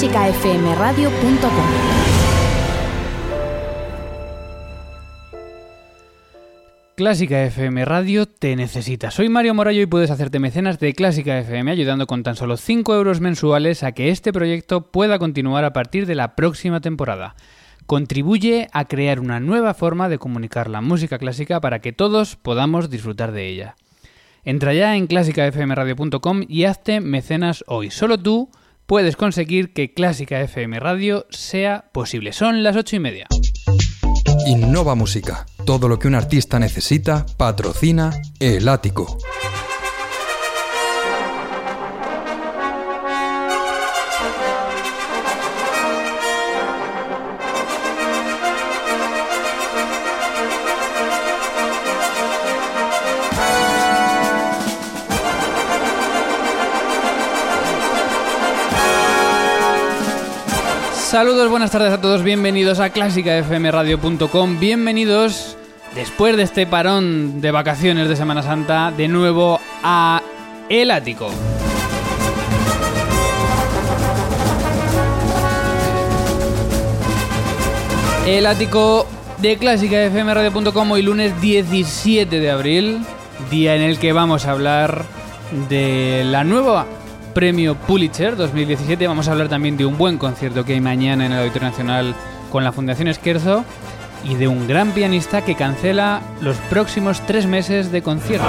clásicafmradio.com. Clásica FM Radio te necesita. Soy Mario Morallo y puedes hacerte mecenas de Clásica FM ayudando con tan solo 5 euros mensuales a que este proyecto pueda continuar a partir de la próxima temporada. Contribuye a crear una nueva forma de comunicar la música clásica para que todos podamos disfrutar de ella. Entra ya en clásicafmradio.com y hazte mecenas hoy. Solo tú puedes conseguir que Clásica FM Radio sea posible. Son las 8 y media. Innova Música. Todo lo que un artista necesita, patrocina El Ático. Saludos, buenas tardes a todos, bienvenidos a clásicafmradio.com, bienvenidos después de este parón de vacaciones de Semana Santa de nuevo a El Ático. El Ático de clásicafmradio.com hoy lunes 17 de abril, día en el que vamos a hablar de la nueva Premio Pulitzer 2017. Vamos a hablar también de un buen concierto que hay mañana en el Auditorio Nacional con la Fundación Esquerzo y de un gran pianista que cancela los próximos tres meses de conciertos.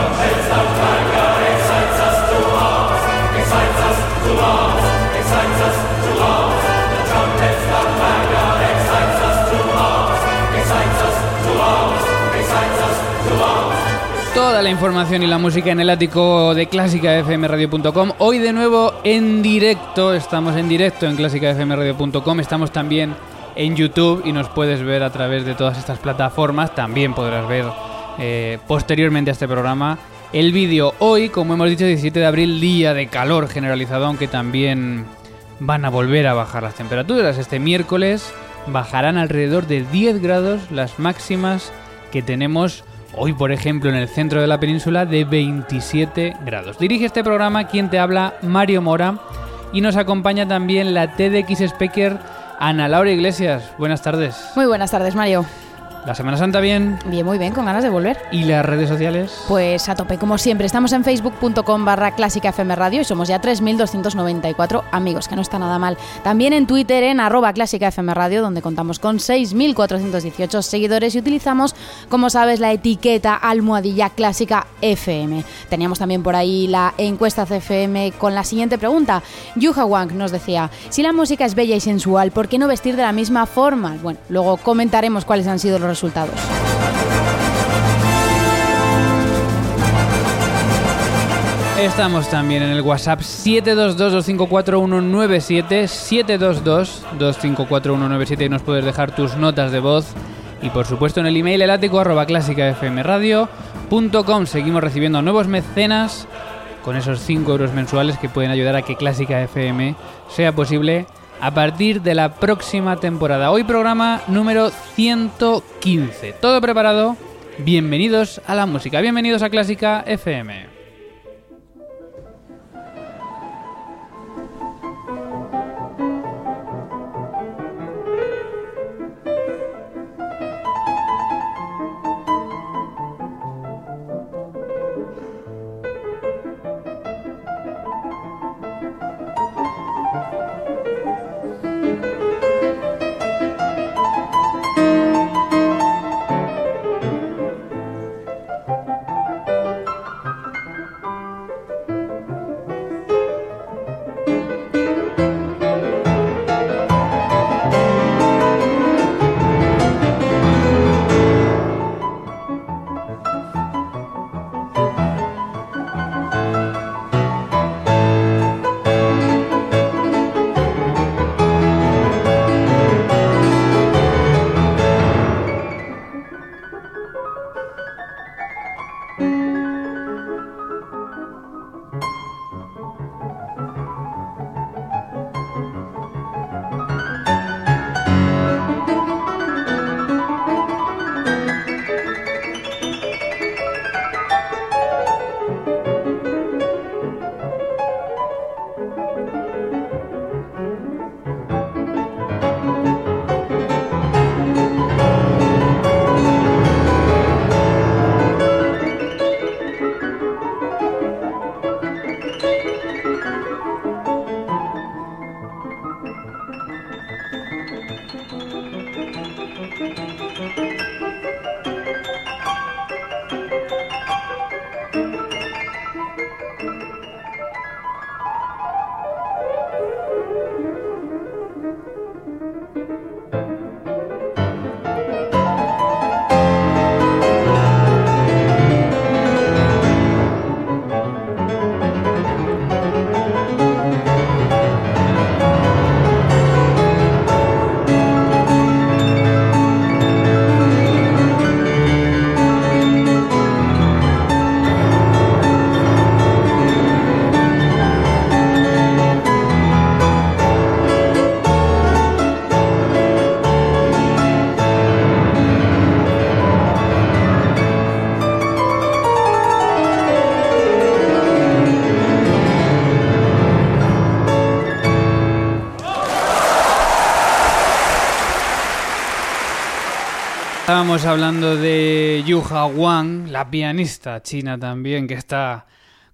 Información y la música en el ático de clásicafmradio.com. Hoy de nuevo en directo, estamos en directo en clásicafmradio.com, estamos también en YouTube y nos puedes ver a través de todas estas plataformas. También podrás ver eh, posteriormente a este programa el vídeo. Hoy, como hemos dicho, 17 de abril, día de calor generalizado, aunque también van a volver a bajar las temperaturas. Este miércoles bajarán alrededor de 10 grados las máximas que tenemos Hoy, por ejemplo, en el centro de la península de 27 grados. Dirige este programa quien te habla, Mario Mora, y nos acompaña también la TDX Speaker Ana Laura Iglesias. Buenas tardes. Muy buenas tardes, Mario. ¿La Semana Santa bien? Bien, muy bien, con ganas de volver. ¿Y las redes sociales? Pues a tope, como siempre. Estamos en facebook.com barra clásica FM Radio y somos ya 3.294 amigos, que no está nada mal. También en Twitter en arroba clásica FM Radio, donde contamos con 6.418 seguidores y utilizamos, como sabes, la etiqueta almohadilla clásica FM. Teníamos también por ahí la encuesta CFM con la siguiente pregunta. Yuha Wang nos decía, si la música es bella y sensual, ¿por qué no vestir de la misma forma? Bueno, luego comentaremos cuáles han sido los resultados. Estamos también en el WhatsApp 722-254-197, 722-254-197 y nos puedes dejar tus notas de voz. Y por supuesto en el email elático arroba clásicafmradio.com seguimos recibiendo nuevos mecenas con esos 5 euros mensuales que pueden ayudar a que Clásica FM sea posible a partir de la próxima temporada. Hoy programa número 115. Todo preparado. Bienvenidos a la música. Bienvenidos a Clásica FM. Estábamos hablando de Yuha Wang, la pianista china también, que está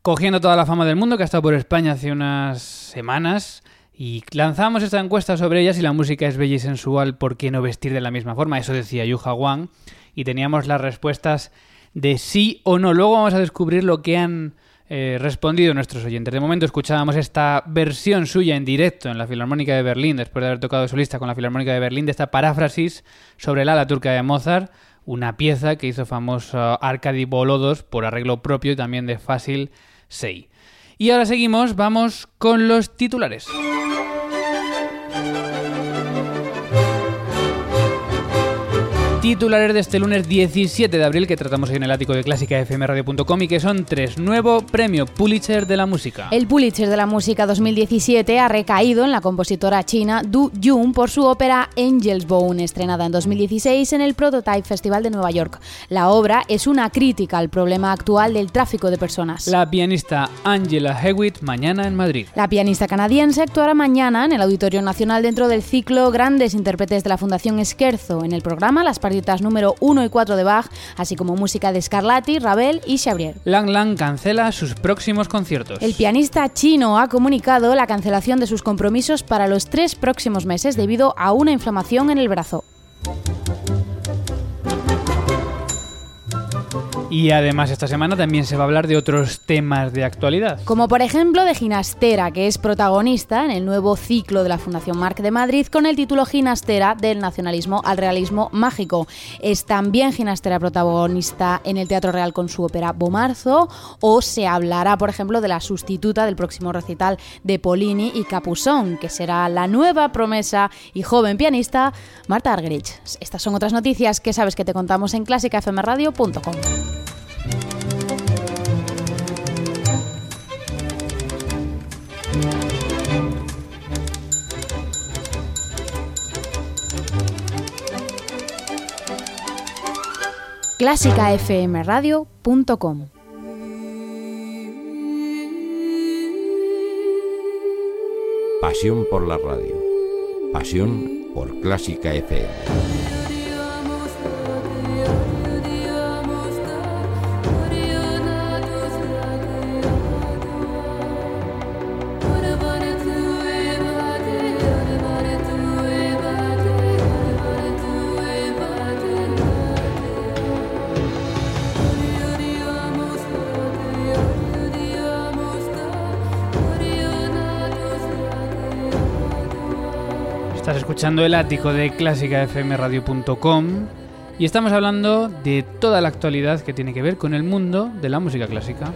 cogiendo toda la fama del mundo, que ha estado por España hace unas semanas. Y lanzamos esta encuesta sobre ella, si la música es bella y sensual, ¿por qué no vestir de la misma forma? Eso decía Yuha Wang. Y teníamos las respuestas de sí o no. Luego vamos a descubrir lo que han eh, respondido nuestros oyentes. De momento escuchábamos esta versión suya en directo en la Filarmónica de Berlín, después de haber tocado solista con la Filarmónica de Berlín, de esta paráfrasis sobre el ala turca de Mozart, una pieza que hizo famoso Arkady Bolodos por arreglo propio y también de Fácil Sei. Y ahora seguimos, vamos con los titulares. Titulares de este lunes 17 de abril que tratamos en el ático de clásicafmradio.com y que son tres. Nuevo premio Pulitzer de la música. El Pulitzer de la música 2017 ha recaído en la compositora china Du Jun por su ópera Angel's Bone, estrenada en 2016 en el Prototype Festival de Nueva York. La obra es una crítica al problema actual del tráfico de personas. La pianista Angela Hewitt mañana en Madrid. La pianista canadiense actuará mañana en el Auditorio Nacional dentro del ciclo Grandes Intérpretes de la Fundación Esquerzo. En el programa Las número 1 y 4 de Bach, así como música de Scarlatti, Ravel y Xavier. Lang Lang cancela sus próximos conciertos. El pianista chino ha comunicado la cancelación de sus compromisos para los tres próximos meses debido a una inflamación en el brazo. Y además esta semana también se va a hablar de otros temas de actualidad. Como por ejemplo de Ginastera, que es protagonista en el nuevo ciclo de la Fundación Marc de Madrid con el título Ginastera del nacionalismo al realismo mágico. Es también Ginastera protagonista en el Teatro Real con su ópera Bomarzo o se hablará por ejemplo de la sustituta del próximo recital de Polini y Capusón, que será la nueva promesa y joven pianista Marta Argerich. Estas son otras noticias que sabes que te contamos en clásicafmradio.com. clásicafmradio.com Pasión por la radio. Pasión por Clásica FM. Escuchando el ático de clásicafmradio.com y estamos hablando de toda la actualidad que tiene que ver con el mundo de la música clásica.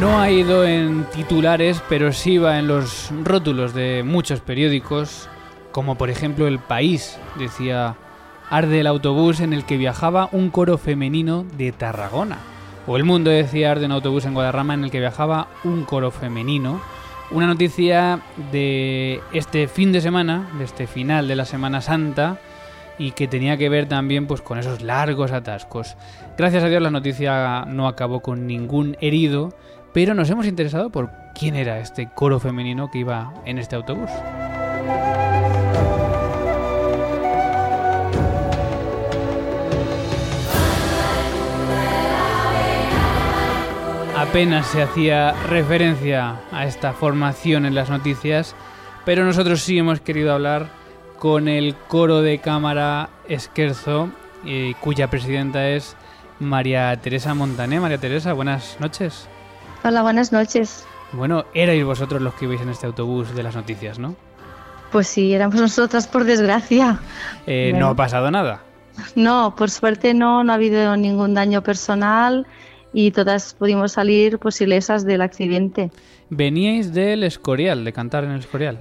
No ha ido en titulares, pero sí va en los rótulos de muchos periódicos, como por ejemplo El País, decía, arde el autobús en el que viajaba un coro femenino de Tarragona. O El Mundo decía de un autobús en Guadarrama en el que viajaba un coro femenino. Una noticia de este fin de semana, de este final de la Semana Santa, y que tenía que ver también pues, con esos largos atascos. Gracias a Dios la noticia no acabó con ningún herido, pero nos hemos interesado por quién era este coro femenino que iba en este autobús. Apenas se hacía referencia a esta formación en las noticias, pero nosotros sí hemos querido hablar con el coro de cámara Esquerzo, eh, cuya presidenta es María Teresa Montané. María Teresa, buenas noches. Hola, buenas noches. Bueno, erais vosotros los que ibais en este autobús de las noticias, ¿no? Pues sí, éramos nosotras por desgracia. Eh, ¿No ha pasado nada? No, por suerte no, no ha habido ningún daño personal y todas pudimos salir pues ilesas del accidente. ¿Veníais del Escorial, de cantar en el Escorial?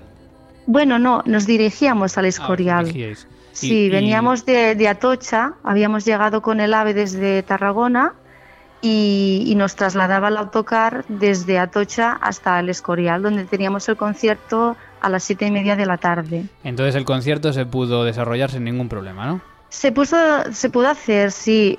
Bueno, no, nos dirigíamos al ah, Escorial. sí, veníamos de, de, Atocha, habíamos llegado con el AVE desde Tarragona y, y, nos trasladaba el autocar desde Atocha hasta el Escorial, donde teníamos el concierto a las siete y media de la tarde. Entonces el concierto se pudo desarrollar sin ningún problema, ¿no? Se, puso, se pudo hacer, sí.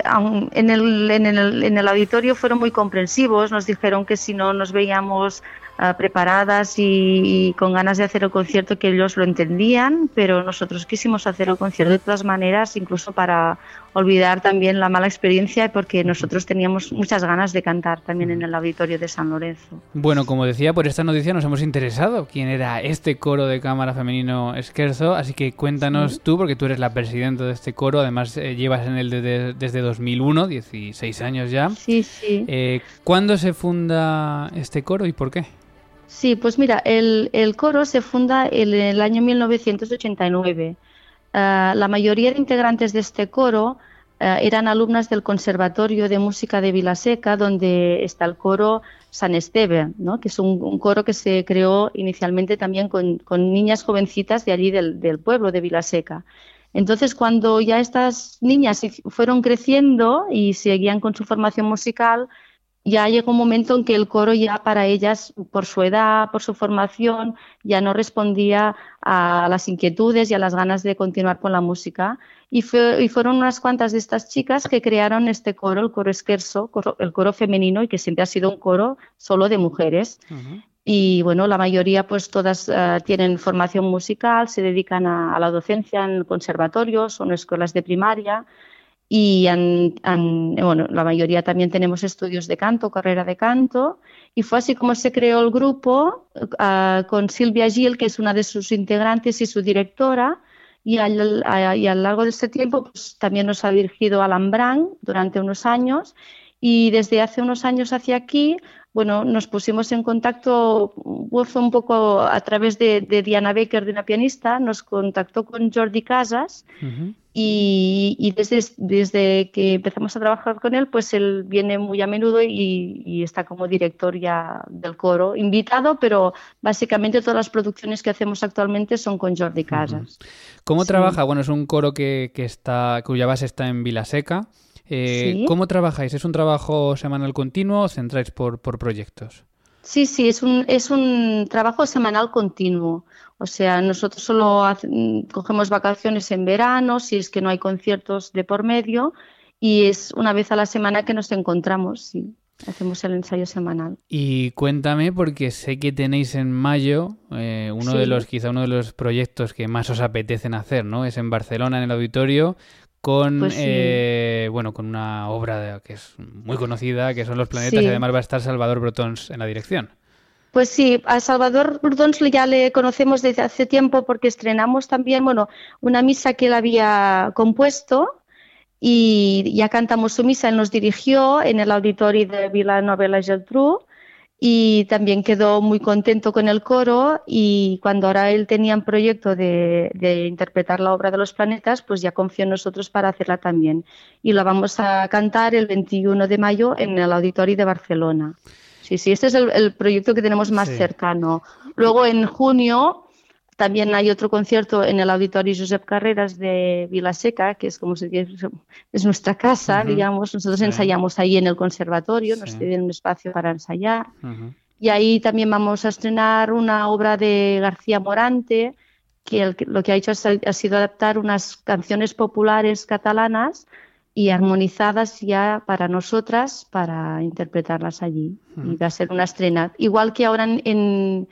En el, en, el, en el auditorio fueron muy comprensivos, nos dijeron que si no nos veíamos ah, preparadas y, con ganas de hacer el concierto, que ellos lo entendían, pero nosotros quisimos hacer el concierto de todas maneras, incluso para olvidar también la mala experiencia, porque nosotros teníamos muchas ganas de cantar también en el auditorio de San Lorenzo. Bueno, como decía, por esta noticia nos hemos interesado quién era este coro de cámara femenino Esquerzo, así que cuéntanos tú, porque tú eres la presidenta de este coro además eh, llevas en él desde, 2001, 16 años ya. Sí, sí. Eh, ¿Cuándo se funda este coro y por qué? Sí, pues mira, el, coro se funda en el año 1989. Ah, la mayoría de integrantes de este coro ah, eran alumnas del Conservatorio de Música de Vilaseca, donde está el coro San Esteve, que es un, coro que se creó inicialmente también con, niñas jovencitas de allí del pueblo de Vilaseca. Entonces, cuando ya estas niñas fueron creciendo y seguían con su formación musical, ya llegó un momento en que el coro ya para ellas, por su edad, por su formación, ya no respondía a las inquietudes y a las ganas de continuar con la música. Y, fueron unas cuantas de estas chicas que crearon este coro, el coro esquerzo, el coro femenino, y que siempre ha sido un coro solo de mujeres. Y bueno, la mayoría pues todas eh, tienen formación musical, se dedican a, la docencia en conservatorios o en escuelas de primaria y bueno, la mayoría también tenemos estudios de canto, carrera de canto y fue así como se creó el grupo eh, con Silvia Gil, que es una de sus integrantes y su directora y al, a, y a lo largo de este tiempo pues, también nos ha dirigido Alan Brand durante unos años y desde hace unos años hacia aquí bueno, nos pusimos en contacto, fue un poco a través de, Diana Baker, de una pianista, nos contactó con Jordi Casas y, desde, desde, que empezamos a trabajar con él, pues él viene muy a menudo y, está como director ya del coro, invitado, pero básicamente todas las producciones que hacemos actualmente son con Jordi Casas. ¿Cómo trabaja? Bueno, es un coro que, que está, cuya base está en Vilaseca. Eh, ¿Cómo trabajáis? ¿Es un trabajo semanal continuo o centráis por, por proyectos? Sí, sí, es un, es un trabajo semanal continuo. O sea, nosotros solo cogemos vacaciones en verano, si es que no hay conciertos de por medio, y es una vez a la semana que nos encontramos, sí. Hacemos el ensayo semanal. Y cuéntame, porque sé que tenéis en mayo eh, uno de los, quizá uno de los proyectos que más os apetecen hacer, ¿no? Es en Barcelona, en el auditorio, con pues eh, bueno con una obra que es muy conocida que son los planetas y además va a estar Salvador Brotons en la dirección pues sí, a Salvador Brotons ya le conocemos desde hace tiempo porque estrenamos también, bueno, una misa que él había compuesto y ya cantamos su misa, él nos dirigió en el auditorio de Vila Novela Geltrú y también quedó muy contento con el coro y cuando ahora él tenía un proyecto de, interpretar la obra de los planetas, pues ya confió en nosotros para hacerla también. Y la vamos a cantar el 21 de mayo en el Auditorio de Barcelona. Sí, sí, este es el, proyecto que tenemos más cercano. Luego en junio también hay otro concierto en el Auditorio Josep Carreras de Vilaseca, que es como se dice, es nuestra casa, digamos. Nosotros ensayamos ahí en el conservatorio, nos tienen un espacio para ensayar. Y ahí también vamos a estrenar una obra de García Morante, que lo que ha hecho ha sido adaptar unas canciones populares catalanas y armonizadas ya para nosotras para interpretarlas allí. Y va a ser una estrena. Igual que ahora en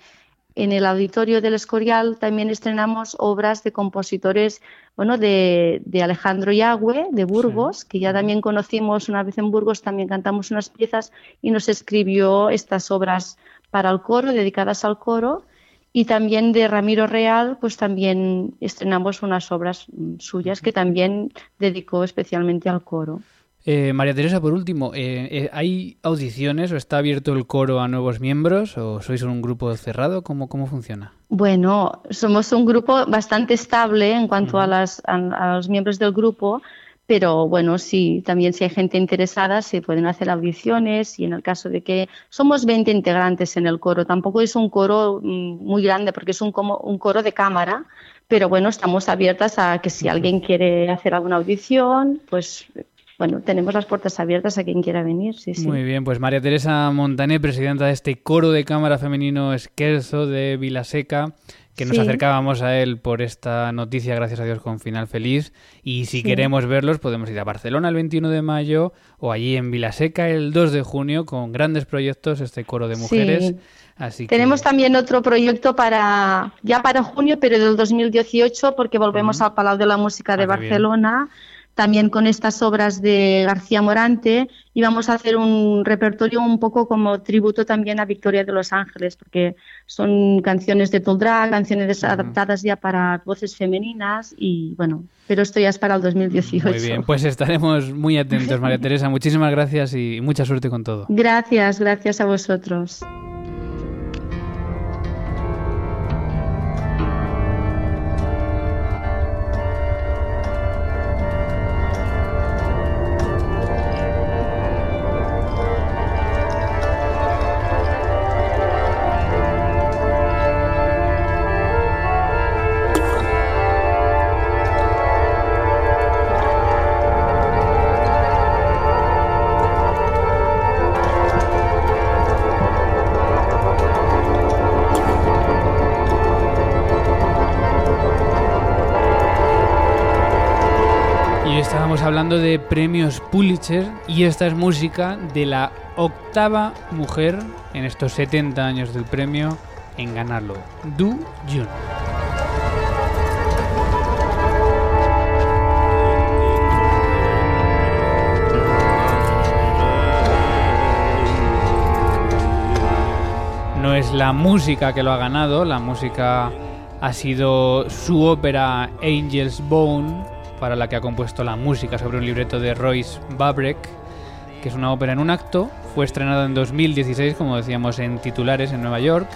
en el auditorio del Escorial también estrenamos obras de compositores, bueno, de, Alejandro Yagüe, de Burgos, que ya también conocimos una vez en Burgos, también cantamos unas piezas y nos escribió estas obras para el coro, dedicadas al coro. Y también de Ramiro Real, pues también estrenamos unas obras suyas que también dedicó especialmente al coro. Eh, María Teresa, por último, eh, eh, ¿hay audiciones o está abierto el coro a nuevos miembros o sois un grupo cerrado? ¿Cómo, cómo funciona? Bueno, somos un grupo bastante estable en cuanto a, las, a, los miembros del grupo, pero bueno, sí, también si hay gente interesada se pueden hacer audiciones y en el caso de que somos 20 integrantes en el coro, tampoco es un coro mm, muy grande porque es un, como, un coro de cámara, pero bueno, estamos abiertas a que si alguien quiere hacer alguna audición, pues bueno, tenemos las puertas abiertas a quien quiera venir. Sí, sí. Muy bien, pues María Teresa Montané, presidenta de este coro de cámara femenino Esquerzo de Vilaseca, que nos acercábamos a él por esta noticia, gracias a Dios, con final feliz. Y si queremos verlos, podemos ir a Barcelona el 21 de mayo o allí en Vilaseca el 2 de junio con grandes proyectos, este coro de mujeres. Así Tenemos también otro proyecto para ya para junio, pero del 2018, porque volvemos al Palau de la Música de ah, Barcelona también con estas obras de García Morante y vamos a hacer un repertorio un poco como tributo también a Victoria de los Ángeles, porque son canciones de Toldrá, canciones adaptadas ya para voces femeninas y bueno, pero esto ya es para el 2018. Muy bien, pues estaremos muy atentos, María Teresa. Muchísimas gracias y mucha suerte con todo. Gracias, gracias a vosotros. Premios Pulitzer y esta es música de la octava mujer en estos 70 años del premio en ganarlo, Du Jun. No es la música que lo ha ganado, la música ha sido su ópera Angel's Bone, para la que ha compuesto la música sobre un libreto de Royce Babrek, que es una ópera en un acto. Fue estrenada en 2016, como decíamos, en titulares en Nueva York.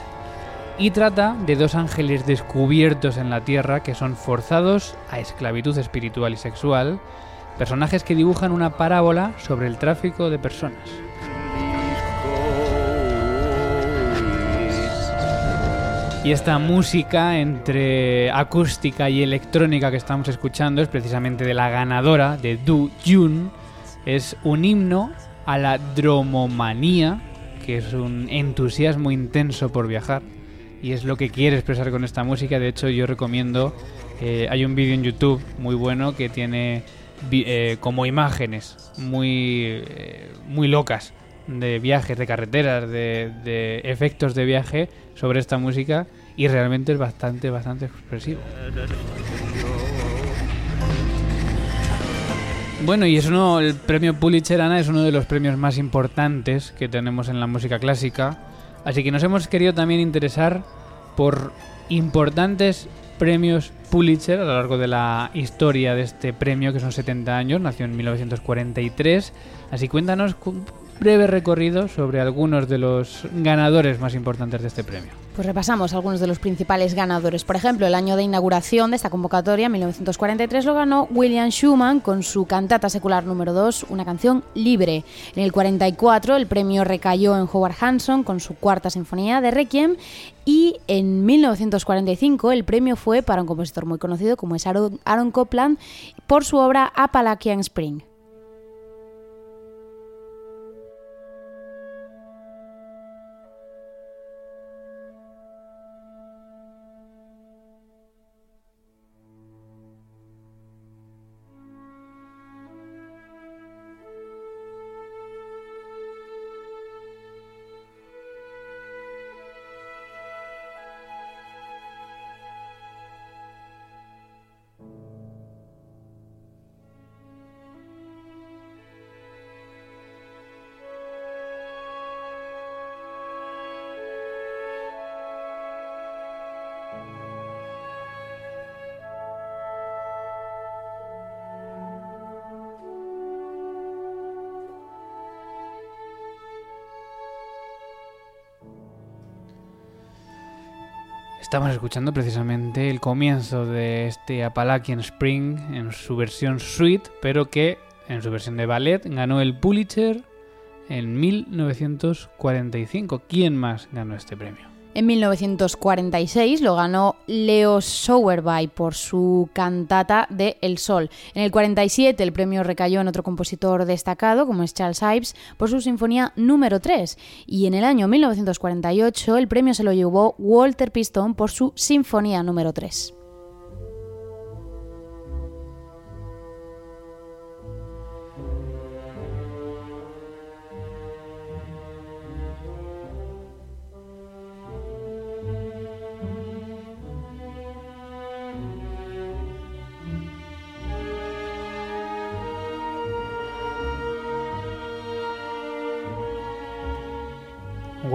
Y trata de dos ángeles descubiertos en la Tierra que son forzados a esclavitud espiritual y sexual, personajes que dibujan una parábola sobre el tráfico de personas. Y esta música entre acústica y electrónica que estamos escuchando es precisamente de la ganadora de Du Jun. Es un himno a la dromomanía, que es un entusiasmo intenso por viajar. Y es lo que quiere expresar con esta música. De hecho, yo recomiendo. Eh, hay un vídeo en YouTube muy bueno que tiene eh, como imágenes muy, eh, muy locas de viajes, de carreteras, de, efectos de viaje sobre esta música y realmente es bastante, bastante expresivo. Bueno, y es uno, el premio Pulitzer Ana es uno de los premios más importantes que tenemos en la música clásica, así que nos hemos querido también interesar por importantes premios Pulitzer a lo largo de la historia de este premio, que son 70 años, nació en 1943. Así cuéntanos breve recorrido sobre algunos de los ganadores más importantes de este premio. Pues repasamos algunos de los principales ganadores. Por ejemplo, el año de inauguración de esta convocatoria, 1943, lo ganó William Schumann con su cantata secular número 2, una canción libre. En el 44 el premio recayó en Howard Hanson con su cuarta sinfonía de Requiem y en 1945 el premio fue para un compositor muy conocido como es Aaron, Copland por su obra Appalachian Spring. Estamos escuchando precisamente el comienzo de este Appalachian Spring en su versión suite, pero que en su versión de ballet ganó el Pulitzer en 1945. ¿Quién más ganó este premio? En 1946 lo ganó Leo Sauerby por su cantata de El Sol. En el 47 el premio recayó en otro compositor destacado, como es Charles Ives, por su sinfonía número 3. Y en el año 1948 el premio se lo llevó Walter Piston por su sinfonía número 3.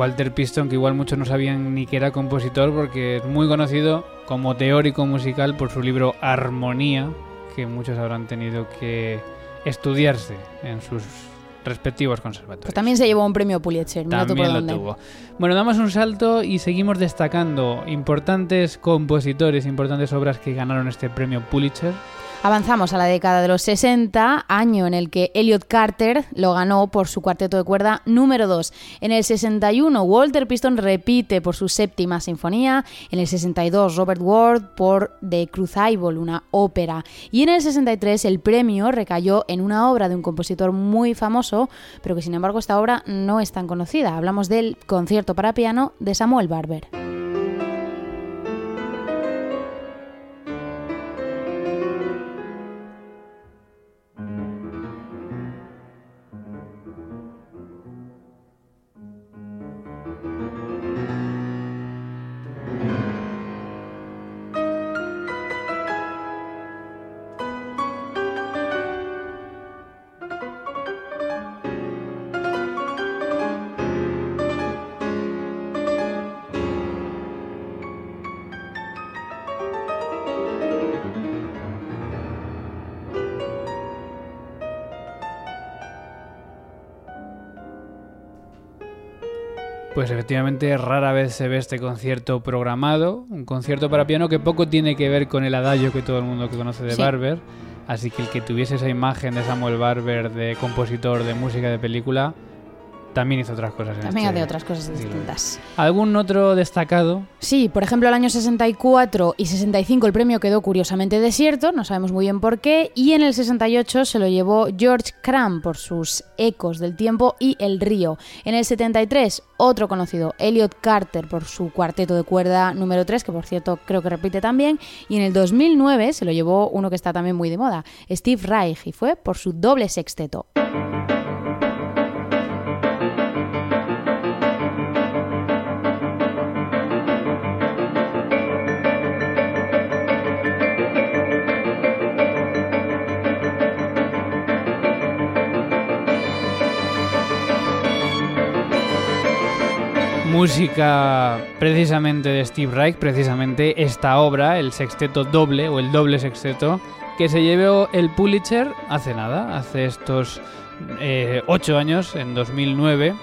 Walter Piston, que igual muchos no sabían ni que era compositor porque es muy conocido como teórico musical por su libro Armonía, que muchos habrán tenido que estudiarse en sus respectivos conservatorios. Pues también se llevó un premio Pulitzer. Mira tú por También lo dónde. tuvo. Bueno, damos un salto y seguimos destacando importantes compositores, importantes obras que ganaron este premio Pulitzer. Avanzamos a la década de los 60, año en el que Elliot Carter lo ganó por su cuarteto de cuerda número 2. En el 61, Walter Piston repite por su séptima sinfonía. En el 62, Robert Ward por The Crucible, una ópera. Y en el 63, el premio recayó en una obra de un compositor muy famoso, pero que sin embargo esta obra no es tan conocida. Hablamos del concierto para piano de Samuel Barber. Pues efectivamente rara vez se ve este concierto programado, un concierto para piano que poco tiene que ver con el adagio que todo el mundo que conoce de Sí. Barber, así que el que tuviese esa imagen de Samuel Barber de compositor de música de película también hizo otras cosas. en También este hace otras cosas distintas. ¿Algún otro destacado? Sí, por ejemplo, el año 64 y 65 el premio quedó curiosamente desierto, no sabemos muy bien por qué, y en el 68 se lo llevó George Cram por sus Ecos del Tiempo y El Río. En el 73, otro conocido, Elliot Carter por su cuarteto de cuerda número 3, que por cierto creo que repite también, y en el 2009 se lo llevó uno que está también muy de moda, Steve Reich, y fue por su doble sexteto. Música precisamente de Steve Reich, precisamente esta obra, el sexteto doble o el doble sexteto, que se llevó el Pulitzer hace nada, hace estos eh, ocho años, en 2009,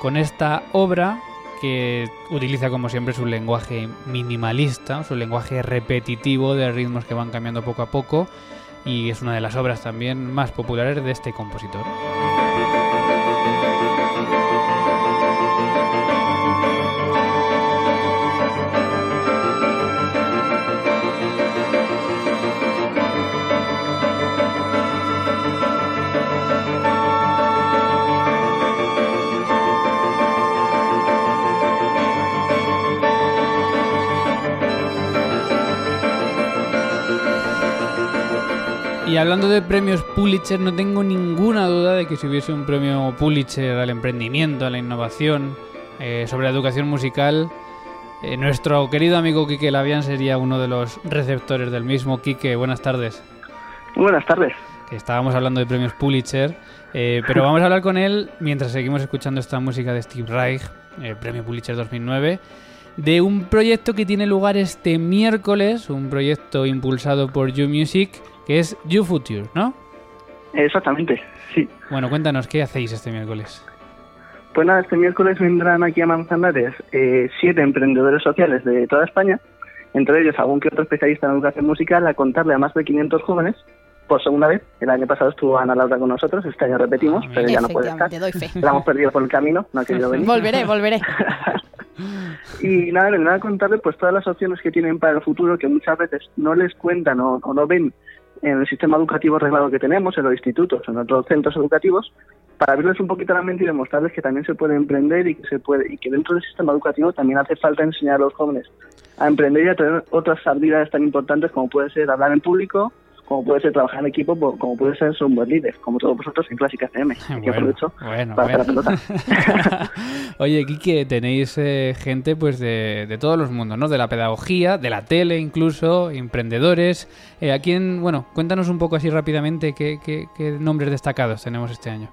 con esta obra que utiliza como siempre su lenguaje minimalista, su lenguaje repetitivo de ritmos que van cambiando poco a poco y es una de las obras también más populares de este compositor. Y hablando de premios Pulitzer, no tengo ninguna duda de que si hubiese un premio Pulitzer al emprendimiento, a la innovación, eh, sobre la educación musical, eh, nuestro querido amigo Quique Labian sería uno de los receptores del mismo. Quique, buenas tardes. Buenas tardes. Que estábamos hablando de premios Pulitzer, eh, pero vamos a hablar con él mientras seguimos escuchando esta música de Steve Reich, el premio Pulitzer 2009, de un proyecto que tiene lugar este miércoles, un proyecto impulsado por You Music, que es You Future, ¿no? Exactamente, sí. Bueno, cuéntanos, ¿qué hacéis este miércoles? Pues nada, este miércoles vendrán aquí a Manzanares eh, siete emprendedores sociales de toda España entre ellos algún que otro especialista en educación musical, a contarle a más de 500 jóvenes por segunda vez. El año pasado estuvo Ana Laura con nosotros, este año repetimos, pero ya no puede estar. Doy fe. La hemos perdido por el camino, no ha querido venir. Volveré, volveré. y nada, le nada contarle pues todas las opciones que tienen para el futuro que muchas veces no les cuentan o, o no ven en el sistema educativo reglado que tenemos, en los institutos, en otros centros educativos, para abrirles un poquito la mente y demostrarles que también se puede emprender y que se puede y que dentro del sistema educativo también hace falta enseñar a los jóvenes a emprender y a tener otras habilidades tan importantes como puede ser hablar en público, como puede ser trabajar en equipo, po- como puede ser ser un buen líder, como todos vosotros en Clásica FM. que Bueno, aprovecho bueno, para hacer bueno. la pelota. Oye, Quique, tenéis eh, gente pues de, de todos los mundos, ¿no? De la pedagogía, de la tele incluso, emprendedores. Eh, ¿A quién, bueno, cuéntanos un poco así rápidamente qué, qué- qué nombres destacados tenemos este año?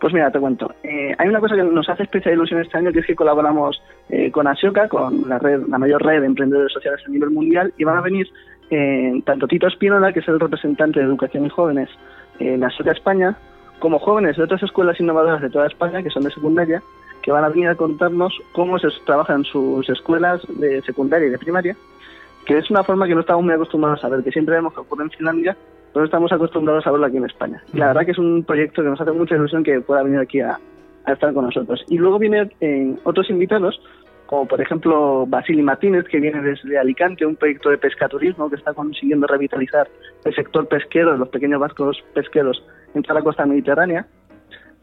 Pues mira, te cuento. Eh, hay una cosa que nos hace especial ilusión este año, que es que colaboramos eh, con Asioka, con la red, la mayor red de emprendedores sociales a nivel mundial, y van a venir eh, tanto Tito Espínola, que es el representante de Educación y Jóvenes en Asioka España, como jóvenes de otras escuelas innovadoras de toda España, que son de secundaria, que van a venir a contarnos cómo se trabaja en sus escuelas de secundaria y de primaria, que es una forma que no estamos muy acostumbrados a ver, que siempre vemos que ocurre en Finlandia, pero no estamos acostumbrados a verlo aquí en España. Y la verdad que es un proyecto que nos hace mucha ilusión que pueda venir aquí a, a estar con nosotros. Y luego vienen eh, otros invitados, como por ejemplo Basili Martínez, que viene desde Alicante, un proyecto de pescaturismo que está consiguiendo revitalizar el sector pesquero, los pequeños vascos pesqueros en toda la costa mediterránea.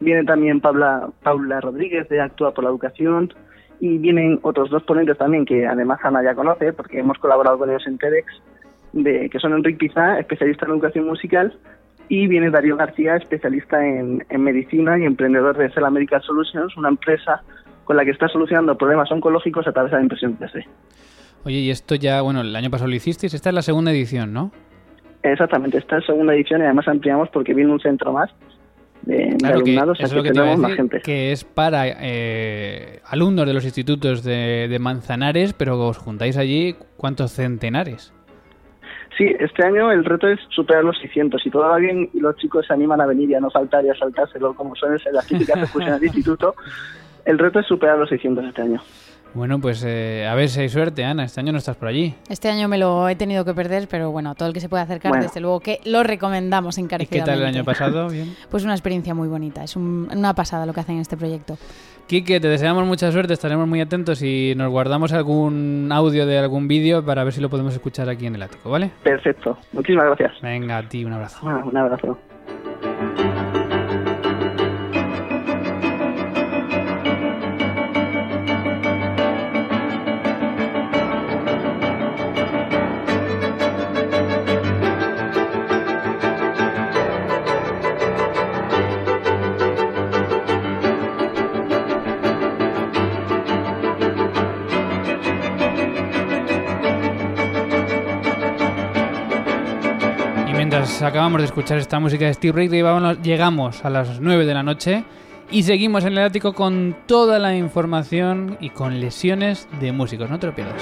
Viene también Paula, Paula Rodríguez de Actúa por la Educación y vienen otros dos ponentes también que además Ana ya conoce porque hemos colaborado con ellos en TEDx, de, que son Enrique Pizá, especialista en educación musical, y viene Darío García, especialista en, en medicina y emprendedor de Cell Medical Solutions, una empresa con la que está solucionando problemas oncológicos a través de la impresión 3D. Oye, y esto ya, bueno, el año pasado lo hicisteis, esta es la segunda edición, ¿no? Exactamente, esta es segunda edición y además ampliamos porque viene un centro más de, de Claro que alumnados, eso es así lo que tenemos más gente. que es para eh, alumnos de los institutos de, de Manzanares, pero os juntáis allí, ¿cuántos centenares? Sí, este año el reto es superar los 600. Si todo va bien y los chicos se animan a venir y a no faltar y a saltárselo como suelen ser las típicas excursiones de instituto, el reto es superar los 600 este año. Bueno, pues eh, a ver si hay suerte, Ana, este año no estás por allí. Este año me lo he tenido que perder, pero bueno, todo el que se puede acercar, Bueno. desde luego que lo recomendamos ¿Y encarecidamente. qué tal el año pasado? Bien. Pues una experiencia muy bonita, es un- una pasada lo que hacen en este proyecto. Quique, te deseamos mucha suerte, estaremos muy atentos y nos guardamos algún audio de algún vídeo para ver si lo podemos escuchar aquí en el ático, ¿vale? Perfecto. Muchísimas gracias. Venga, a ti un abrazo. Ah, un abrazo. Y mientras acabamos de escuchar esta música de Steve Ray, vámonos- llegamos a las 9 de la noche y seguimos en el ático con toda la información y con lesiones de músicos. No te lo pierdas.